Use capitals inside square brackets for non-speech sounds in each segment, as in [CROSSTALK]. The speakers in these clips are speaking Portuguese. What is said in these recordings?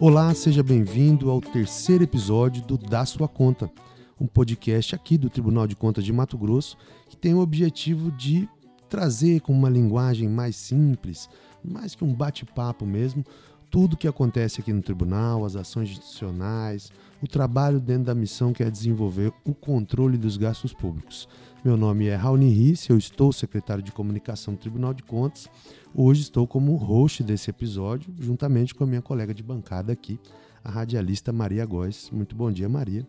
Olá, seja bem-vindo ao terceiro episódio do Da Sua Conta, um podcast aqui do Tribunal de Contas de Mato Grosso que tem o objetivo de trazer com uma linguagem mais simples, mais que um bate-papo mesmo, tudo que acontece aqui no tribunal, as ações institucionais, o trabalho dentro da missão que é desenvolver o controle dos gastos públicos. Meu nome é Raoni Risse, eu estou secretário de comunicação do Tribunal de Contas. Hoje estou como host desse episódio, juntamente com a minha colega de bancada aqui, a radialista Maria Góes. Muito bom dia, Maria.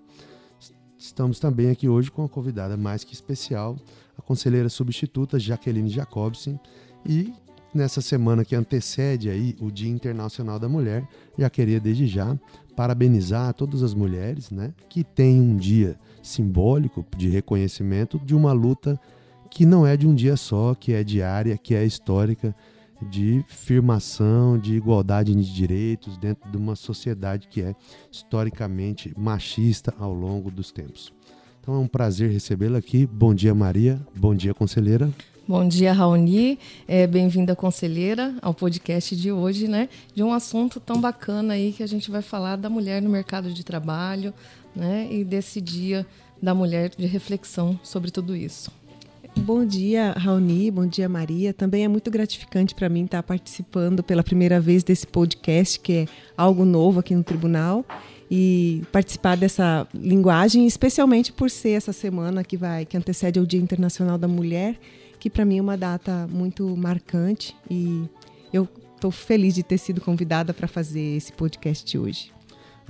Estamos também aqui hoje com a convidada mais que especial, a conselheira substituta Jaqueline Jacobsen. E nessa semana que antecede aí o Dia Internacional da Mulher, já queria desde já parabenizar todas as mulheres, né, que têm um dia simbólico de reconhecimento de uma luta que não é de um dia só, que é diária, que é histórica, de firmação, de igualdade de direitos dentro de uma sociedade que é historicamente machista ao longo dos tempos. Então é um prazer recebê-la aqui. Bom dia, Maria. Bom dia, conselheira. Bom dia, Raoni. É, Bem-vinda, conselheira, ao podcast de hoje, né? De um assunto tão bacana aí que a gente vai falar da mulher no mercado de trabalho, né? E desse dia da mulher de reflexão sobre tudo isso. Bom dia, Raoni. Bom dia, Maria. Também é muito gratificante para mim estar participando pela primeira vez desse podcast, que é algo novo aqui no tribunal, e participar dessa linguagem, especialmente por ser essa semana que vai que antecede ao Dia Internacional da Mulher, que para mim é uma data muito marcante e eu estou feliz de ter sido convidada para fazer esse podcast hoje.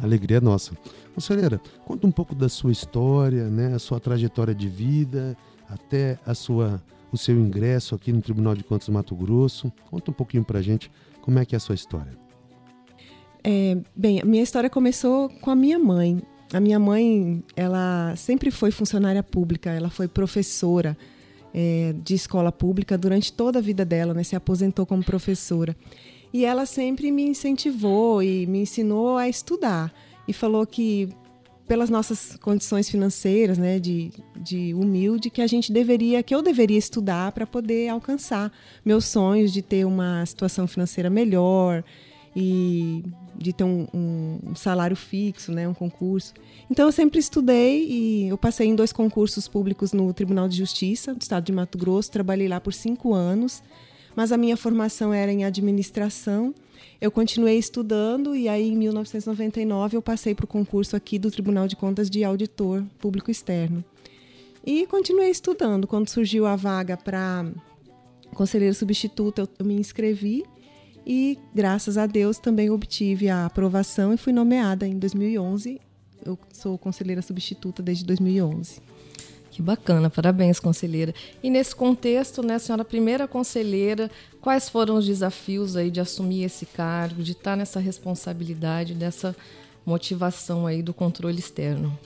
alegria é nossa. Conselheira, conta um pouco da sua história, né, a sua trajetória de vida até a sua, o seu ingresso aqui no Tribunal de Contas do Mato Grosso. Conta um pouquinho para a gente como é que é a sua história. É, bem, a minha história começou com a minha mãe. A minha mãe, ela sempre foi funcionária pública, ela foi professora é, de escola pública durante toda a vida dela, né? Se aposentou como professora. E ela sempre me incentivou e me ensinou a estudar. E falou que pelas nossas condições financeiras, né, de, de humilde, que a gente deveria, que eu deveria estudar para poder alcançar meus sonhos de ter uma situação financeira melhor e de ter um, um, salário fixo, né, um concurso. Então eu sempre estudei e eu passei em dois concursos públicos no Tribunal de Justiça do Estado de Mato Grosso, trabalhei lá por cinco anos, mas a minha formação era em administração eu continuei estudando e aí em 1999 eu passei para o concurso aqui do Tribunal de Contas de auditor público externo. E continuei estudando. Quando surgiu a vaga para conselheiro substituto, eu, eu me inscrevi e graças a Deus também obtive a aprovação e fui nomeada em 2011. Eu sou conselheira substituta desde 2011. Que bacana, parabéns, conselheira. E nesse contexto, né, senhora primeira conselheira, quais foram os desafios aí de assumir esse cargo, de estar nessa responsabilidade, dessa motivação aí do controle externo?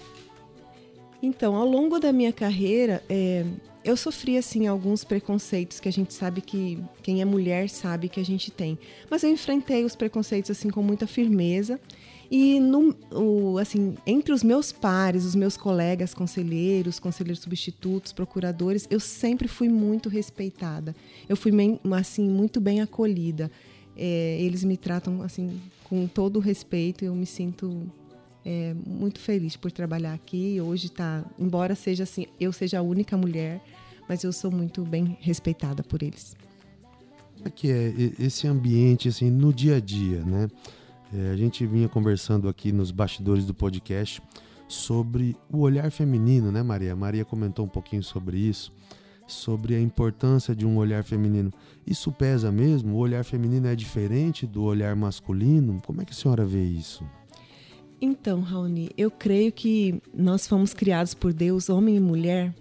Então, ao longo da minha carreira, é, eu sofri assim alguns preconceitos que a gente sabe que quem é mulher sabe que a gente tem. Mas eu enfrentei os preconceitos assim com muita firmeza e no, o, assim, entre os meus pares, os meus colegas conselheiros, conselheiros substitutos, procuradores, eu sempre fui muito respeitada. Eu fui assim muito bem acolhida. É, eles me tratam assim com todo o respeito. Eu me sinto é, muito feliz por trabalhar aqui. Hoje tá, embora seja assim, eu seja a única mulher, mas eu sou muito bem respeitada por eles. Como é que é esse ambiente assim no dia a dia, né? É, a gente vinha conversando aqui nos bastidores do podcast sobre o olhar feminino, né, Maria? Maria comentou um pouquinho sobre isso, sobre a importância de um olhar feminino. Isso pesa mesmo? O olhar feminino é diferente do olhar masculino? Como é que a senhora vê isso? Então, Raoni, eu creio que nós fomos criados por Deus, homem e mulher,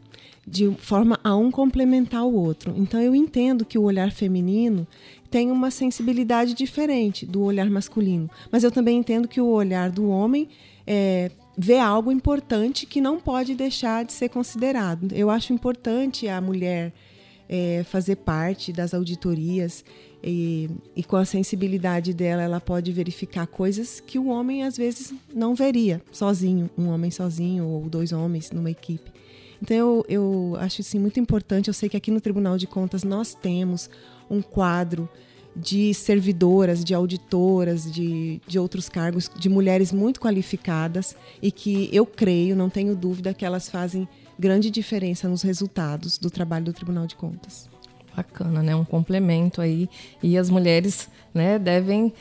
de forma a um complementar o outro. Então, eu entendo que o olhar feminino tem uma sensibilidade diferente do olhar masculino. Mas eu também entendo que o olhar do homem é, vê algo importante que não pode deixar de ser considerado. Eu acho importante a mulher é, fazer parte das auditorias e, e, com a sensibilidade dela ela pode verificar coisas que o homem às vezes não veria sozinho, um homem sozinho ou dois homens numa equipe. Então eu, eu acho isso muito importante. Eu sei que aqui no Tribunal de Contas nós temos um quadro de servidoras, de auditoras, de, de outros cargos, de mulheres muito qualificadas e que eu creio, não tenho dúvida, que elas fazem grande diferença nos resultados do trabalho do Tribunal de Contas. Bacana, né? Um complemento aí. E as mulheres né, devem,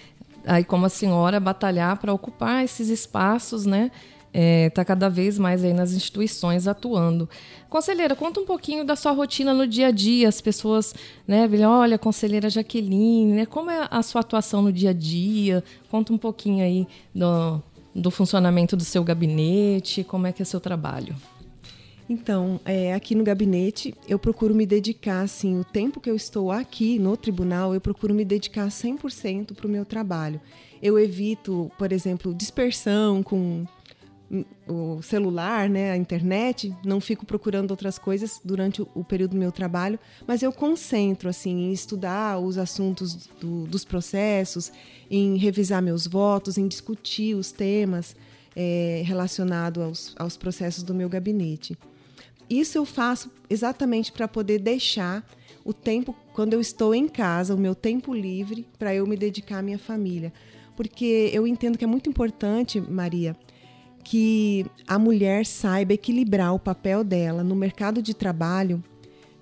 aí como a senhora, batalhar para ocupar esses espaços, né? está é, tá cada vez mais aí nas instituições atuando. Conselheira, conta um pouquinho da sua rotina no dia a dia. As pessoas, né, viram, olha, conselheira Jaqueline, né, como é a sua atuação no dia a dia? Conta um pouquinho aí do, do funcionamento do seu gabinete, como é que é seu trabalho. Então, é, aqui no gabinete, eu procuro me dedicar, assim, o tempo que eu estou aqui no tribunal, eu procuro me dedicar 100% para o meu trabalho. Eu evito, por exemplo, dispersão com o celular, né, a internet, não fico procurando outras coisas durante o, período do meu trabalho, mas eu concentro assim em estudar os assuntos do, dos processos, em revisar meus votos, em discutir os temas é, relacionados aos, aos processos do meu gabinete. Isso eu faço exatamente para poder deixar o tempo quando eu estou em casa, o meu tempo livre para eu me dedicar à minha família, porque eu entendo que é muito importante, Maria que a mulher saiba equilibrar o papel dela no mercado de trabalho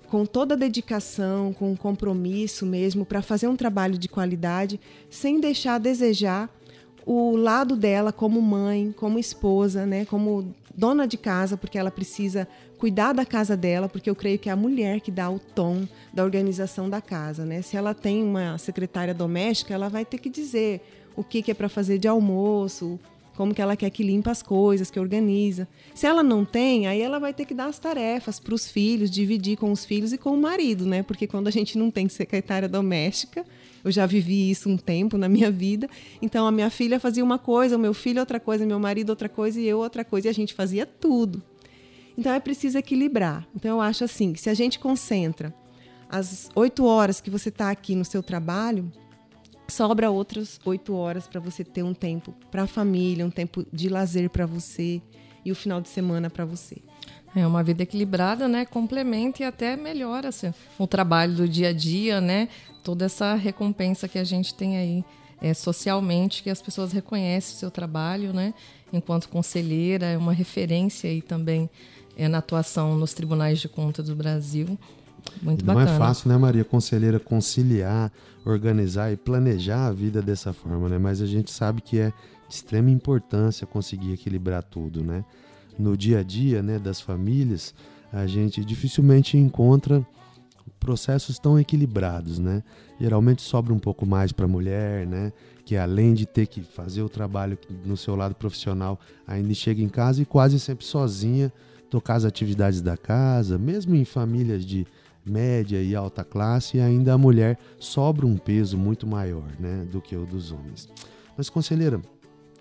com toda a dedicação, com compromisso mesmo, para fazer um trabalho de qualidade, sem deixar a desejar o lado dela como mãe, como esposa, né, como dona de casa, porque ela precisa cuidar da casa dela, porque eu creio que é a mulher que dá o tom da organização da casa, né? Se ela tem uma secretária doméstica, ela vai ter que dizer o que, que é para fazer de almoço, como que ela quer que limpa as coisas, que organiza. Se ela não tem, aí ela vai ter que dar as tarefas para os filhos, dividir com os filhos e com o marido, né? Porque quando a gente não tem secretária doméstica, eu já vivi isso um tempo na minha vida. Então a minha filha fazia uma coisa, o meu filho outra coisa, meu marido outra coisa e eu outra coisa, e a gente fazia tudo. Então é preciso equilibrar. Então eu acho assim, que se a gente concentra as oito horas que você está aqui no seu trabalho, sobra outras oito horas para você ter um tempo para a família, um tempo de lazer para você e o final de semana para você. É uma vida equilibrada, né? Complementa e até melhora assim, o trabalho do dia a dia, né? Toda essa recompensa que a gente tem aí é, socialmente, que as pessoas reconhecem o seu trabalho, né? Enquanto conselheira, é uma referência aí também é, na atuação nos tribunais de contas do Brasil. Muito Não é bacana. é fácil, né, Maria, conselheira, conciliar, organizar e planejar a vida dessa forma, né? Mas a gente sabe que é de extrema importância conseguir equilibrar tudo, né? No dia a dia, né, das famílias, a gente dificilmente encontra processos tão equilibrados, né? Geralmente sobra um pouco mais para a mulher, né? Que além de ter que fazer o trabalho no seu lado profissional, ainda chega em casa e quase sempre sozinha tocar as atividades da casa, mesmo em famílias de média e alta classe, ainda a mulher sobra um peso muito maior né, do que o dos homens. Mas, conselheira,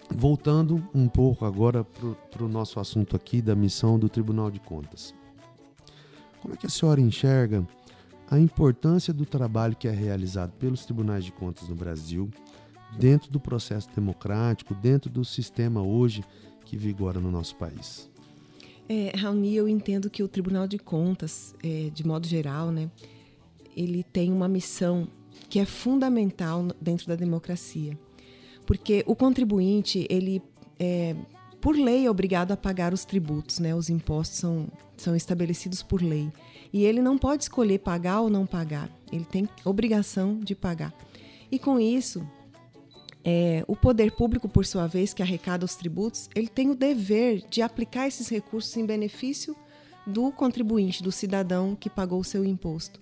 voltando um pouco agora para o nosso assunto aqui da missão do Tribunal de Contas. Como é que a senhora enxerga a importância do trabalho que é realizado pelos tribunais de contas no Brasil, dentro do processo democrático, dentro do sistema hoje que vigora no nosso país? É, Raoni, eu entendo que o Tribunal de Contas, é, de modo geral, né, ele tem uma missão que é fundamental dentro da democracia, porque o contribuinte ele é, por lei é obrigado a pagar os tributos, né? Os impostos são, são estabelecidos por lei e ele não pode escolher pagar ou não pagar. Ele tem obrigação de pagar. E com isso, é, o poder público, por sua vez, que arrecada os tributos, ele tem o dever de aplicar esses recursos em benefício do contribuinte, do cidadão que pagou o seu imposto.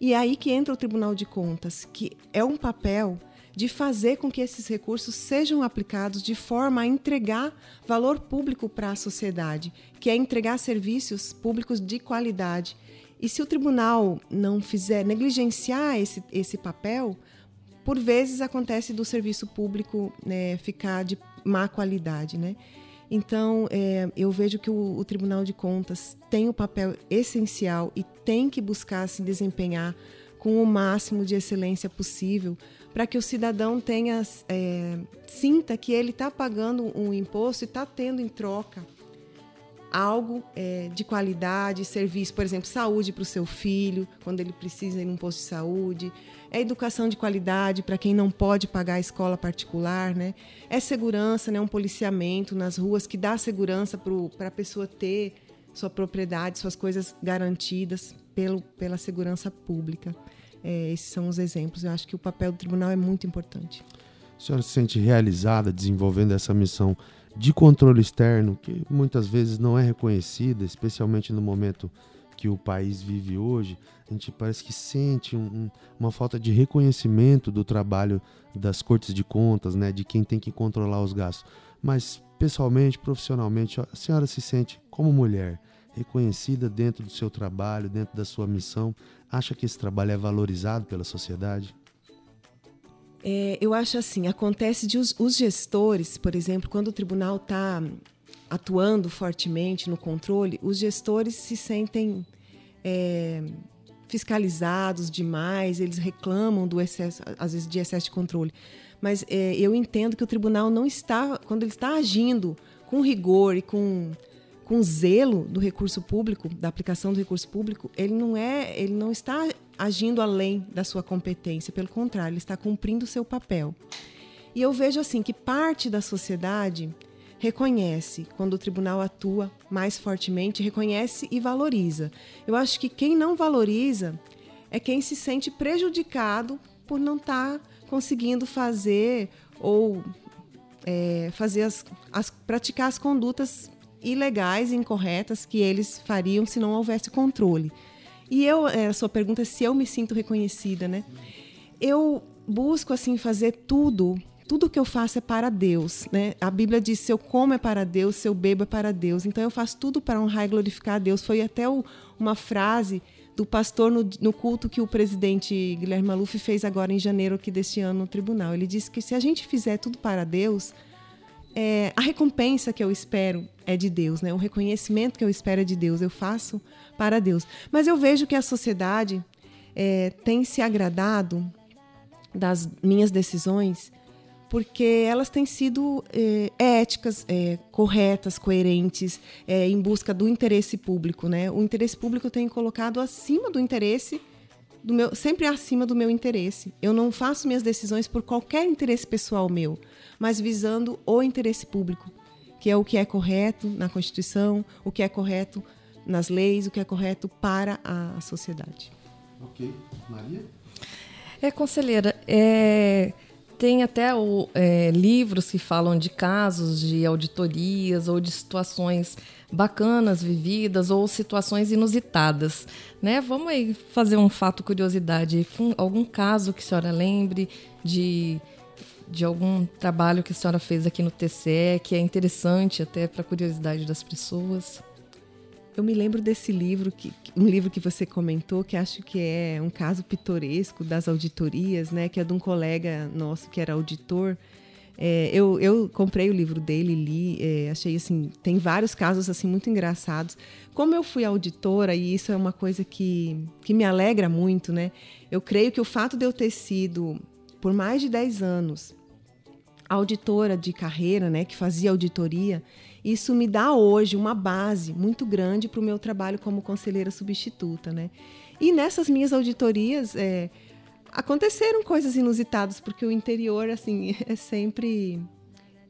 E é aí que entra o Tribunal de Contas, que é um papel de fazer com que esses recursos sejam aplicados de forma a entregar valor público para a sociedade, que é entregar serviços públicos de qualidade. E se o tribunal não fizer negligenciar esse, esse papel, por vezes acontece do serviço público né, ficar de má qualidade, né? Então, é, eu vejo que o, o, Tribunal de Contas tem o um papel essencial e tem que buscar se desempenhar com o máximo de excelência possível para que o cidadão tenha é, sinta que ele está pagando um imposto e está tendo em troca algo é, de qualidade, serviço, por exemplo, saúde para o seu filho, quando ele precisa ir num posto de saúde, é educação de qualidade para quem não pode pagar a escola particular, né? É segurança, né? Um policiamento nas ruas que dá segurança para a pessoa ter sua propriedade, suas coisas garantidas pelo, pela segurança pública. É, esses são os exemplos. Eu acho que o papel do tribunal é muito importante. A senhora se sente realizada desenvolvendo essa missão de controle externo, que muitas vezes não é reconhecida, especialmente no momento que o país vive hoje, a gente parece que sente um, um, uma falta de reconhecimento do trabalho das cortes de contas, né, de quem tem que controlar os gastos. Mas pessoalmente, profissionalmente, a senhora se sente como mulher reconhecida dentro do seu trabalho, dentro da sua missão? Acha que esse trabalho é valorizado pela sociedade? É, eu acho assim, acontece de os, os gestores, por exemplo, quando o tribunal está atuando fortemente no controle, os gestores se sentem é, fiscalizados demais, eles reclamam do excesso, às vezes, de excesso de controle. Mas é, eu entendo que o tribunal não está, quando ele está agindo com rigor e com, com zelo do recurso público, da aplicação do recurso público, ele não é, ele não está agindo além da sua competência, pelo contrário, ele está cumprindo o seu papel. E eu vejo assim que parte da sociedade reconhece quando o tribunal atua mais fortemente, reconhece e valoriza. Eu acho que quem não valoriza é quem se sente prejudicado por não estar tá conseguindo fazer ou é, fazer as, as, praticar as condutas ilegais e incorretas que eles fariam se não houvesse controle. E eu, é, a sua pergunta é se eu me sinto reconhecida, né? Eu busco assim fazer tudo tudo que eu faço é para Deus, né? A Bíblia diz: se eu como é para Deus, se eu bebo é para Deus. Então eu faço tudo para honrar e glorificar a Deus. Foi até o, uma frase do pastor no, no, culto que o presidente Guilherme Maluf fez agora em janeiro aqui deste ano no tribunal. Ele disse que se a gente fizer tudo para Deus, é, a recompensa que eu espero é de Deus, né? O reconhecimento que eu espero é de Deus. Eu faço para Deus. Mas eu vejo que a sociedade é, tem se agradado das minhas decisões porque elas têm sido é, éticas, é, corretas, coerentes, é, em busca do interesse público. Né? O interesse público tem colocado acima do interesse, do meu, sempre acima do meu interesse. Eu não faço minhas decisões por qualquer interesse pessoal meu, mas visando o interesse público, que é o que é correto na Constituição, o que é correto nas leis, o que é correto para a sociedade. Ok. Maria? É, conselheira, é tem até o, é, livros que falam de casos de auditorias ou de situações bacanas vividas ou situações inusitadas, né? Vamos aí fazer um fato curiosidade, algum caso que a senhora lembre de de algum trabalho que a senhora fez aqui no TCE que é interessante até para curiosidade das pessoas. Eu me lembro desse livro, que, um livro que você comentou, que acho que é um caso pitoresco das auditorias, né? Que é de um colega nosso que era auditor. É, eu, eu comprei o livro dele, li, é, achei assim, tem vários casos assim muito engraçados. Como eu fui auditora, e isso é uma coisa que, que me alegra muito, né? Eu creio que o fato de eu ter sido, por mais de 10 anos, auditora de carreira, né, que fazia auditoria, isso me dá hoje uma base muito grande para o meu trabalho como conselheira substituta, né? E nessas minhas auditorias é, aconteceram coisas inusitadas, porque o interior, assim, [LAUGHS] é sempre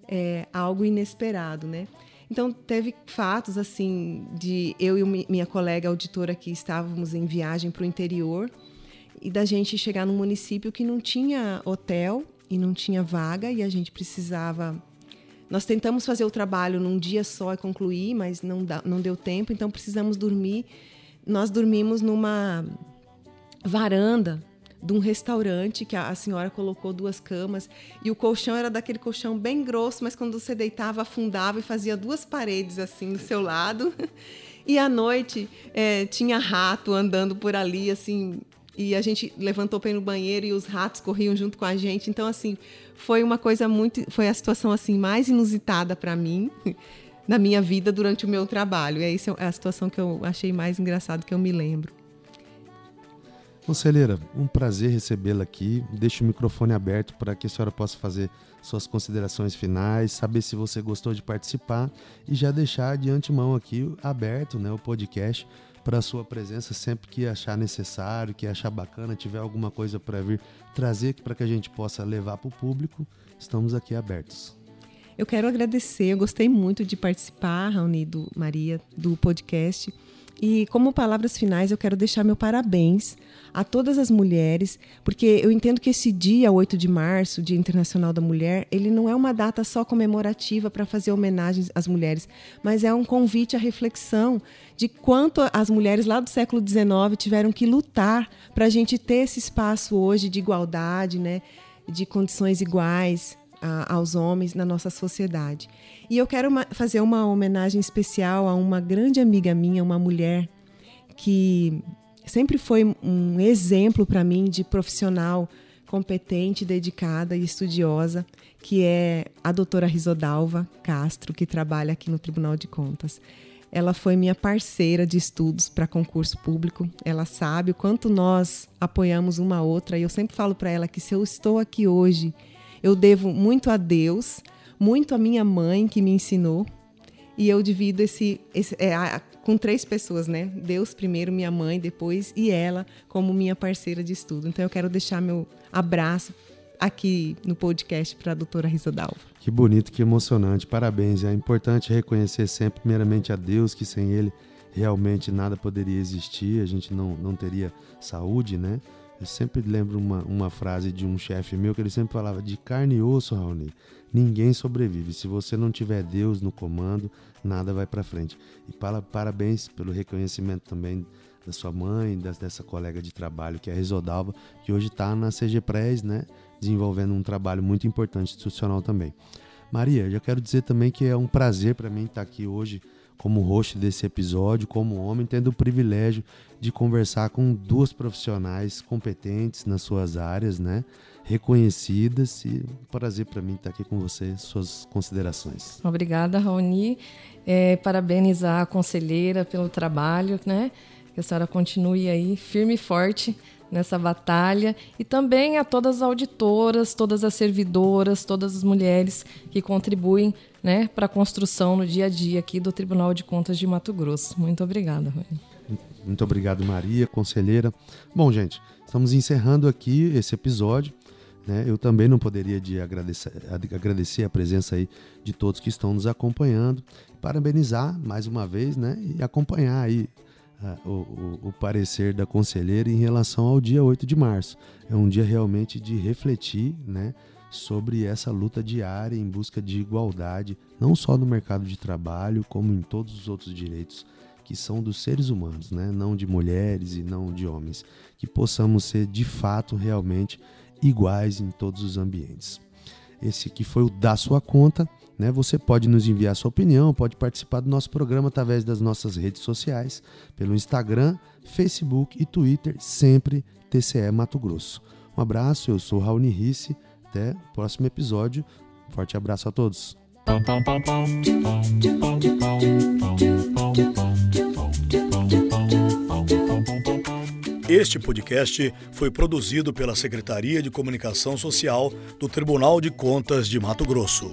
é, algo inesperado, né? Então, teve fatos, assim, de eu e minha colega auditora que estávamos em viagem para o interior e da gente chegar num município que não tinha hotel e não tinha vaga e a gente precisava nós tentamos fazer o trabalho num dia só e concluir, mas não, dá, não deu tempo, então precisamos dormir. Nós dormimos numa varanda de um restaurante que a, senhora colocou duas camas e o colchão era daquele colchão bem grosso, mas quando você deitava afundava e fazia duas paredes assim do seu lado. [LAUGHS] E à noite é, tinha rato andando por ali, assim, e a gente levantou para ir no banheiro e os ratos corriam junto com a gente. Então, assim, foi uma coisa muito. Foi a situação assim mais inusitada para mim. [LAUGHS] na minha vida durante o meu trabalho. É essa é a situação que eu achei mais engraçado que eu me lembro. Conselheira, um prazer recebê-la aqui. Deixe o microfone aberto para que a senhora possa fazer suas considerações finais, saber se você gostou de participar e já deixar de antemão aqui aberto né, o podcast para sua presença sempre que achar necessário, que achar bacana, tiver alguma coisa para vir trazer para que a gente possa levar para o público. Estamos aqui abertos. Eu quero agradecer, eu gostei muito de participar, Raoni, do Maria, do podcast. E como palavras finais, eu quero deixar meu parabéns a todas as mulheres, porque eu entendo que esse dia, 8 de março, Dia Internacional da Mulher, ele não é uma data só comemorativa para fazer homenagens às mulheres, mas é um convite à reflexão de quanto as mulheres lá do século XIX tiveram que lutar para a gente ter esse espaço hoje de igualdade, né, de condições iguais, a, aos homens na nossa sociedade. E eu quero uma, fazer uma homenagem especial a uma grande amiga minha, uma mulher que sempre foi um exemplo para mim de profissional competente, dedicada e estudiosa, que é a doutora Risodalva Castro, que trabalha aqui no Tribunal de Contas. Ela foi minha parceira de estudos para concurso público. Ela sabe o quanto nós apoiamos uma outra. E eu sempre falo para ela que se eu estou aqui hoje eu devo muito a Deus, muito à minha mãe que me ensinou. E eu divido esse, esse é, com três pessoas, né? Deus primeiro, minha mãe depois e ela como minha parceira de estudo. Então eu quero deixar meu abraço aqui no podcast para a doutora Risodalva. Que bonito, que emocionante. Parabéns. É importante reconhecer sempre, primeiramente, a Deus, que sem Ele realmente nada poderia existir, a gente não, não teria saúde, né? Eu sempre lembro uma, uma frase de um chefe meu que ele sempre falava: de carne e osso, Raoni, ninguém sobrevive. Se você não tiver Deus no comando, nada vai para frente. E para, parabéns pelo reconhecimento também da sua mãe, das, dessa colega de trabalho que é a Risodalva, que hoje está na CGPRES, né, desenvolvendo um trabalho muito importante institucional também. Maria, já quero dizer também que é um prazer para mim estar aqui hoje como host desse episódio, como homem, tendo o privilégio de conversar com duas profissionais competentes nas suas áreas, né? Reconhecidas e um prazer para mim estar aqui com você, suas considerações. Obrigada, Raoni. É, parabenizar a conselheira pelo trabalho, né? Que a senhora continue aí firme e forte nessa batalha e também a todas as auditoras, todas as servidoras, todas as mulheres que contribuem né, para a construção no dia a dia aqui do Tribunal de Contas de Mato Grosso. Muito obrigada, Rony. Muito obrigado, Maria, conselheira. Bom, gente, estamos encerrando aqui esse episódio. Né? Eu também não poderia de agradecer, agradecer a presença aí de todos que estão nos acompanhando, parabenizar mais uma vez né? e acompanhar aí o, o, o, parecer da conselheira em relação ao dia 8 de março. É um dia realmente de refletir né, sobre essa luta diária em busca de igualdade, não só no mercado de trabalho, como em todos os outros direitos que são dos seres humanos, né? não de mulheres e não de homens. Que possamos ser de fato realmente iguais em todos os ambientes. Esse aqui foi o Da Sua Conta. Né? Você pode nos enviar sua opinião, pode participar do nosso programa através das nossas redes sociais, pelo Instagram, Facebook e Twitter, sempre TCE Mato Grosso. Um abraço, eu sou Raoni Risse, até o próximo episódio. Forte abraço a todos. Este podcast foi produzido pela Secretaria de Comunicação Social do Tribunal de Contas de Mato Grosso.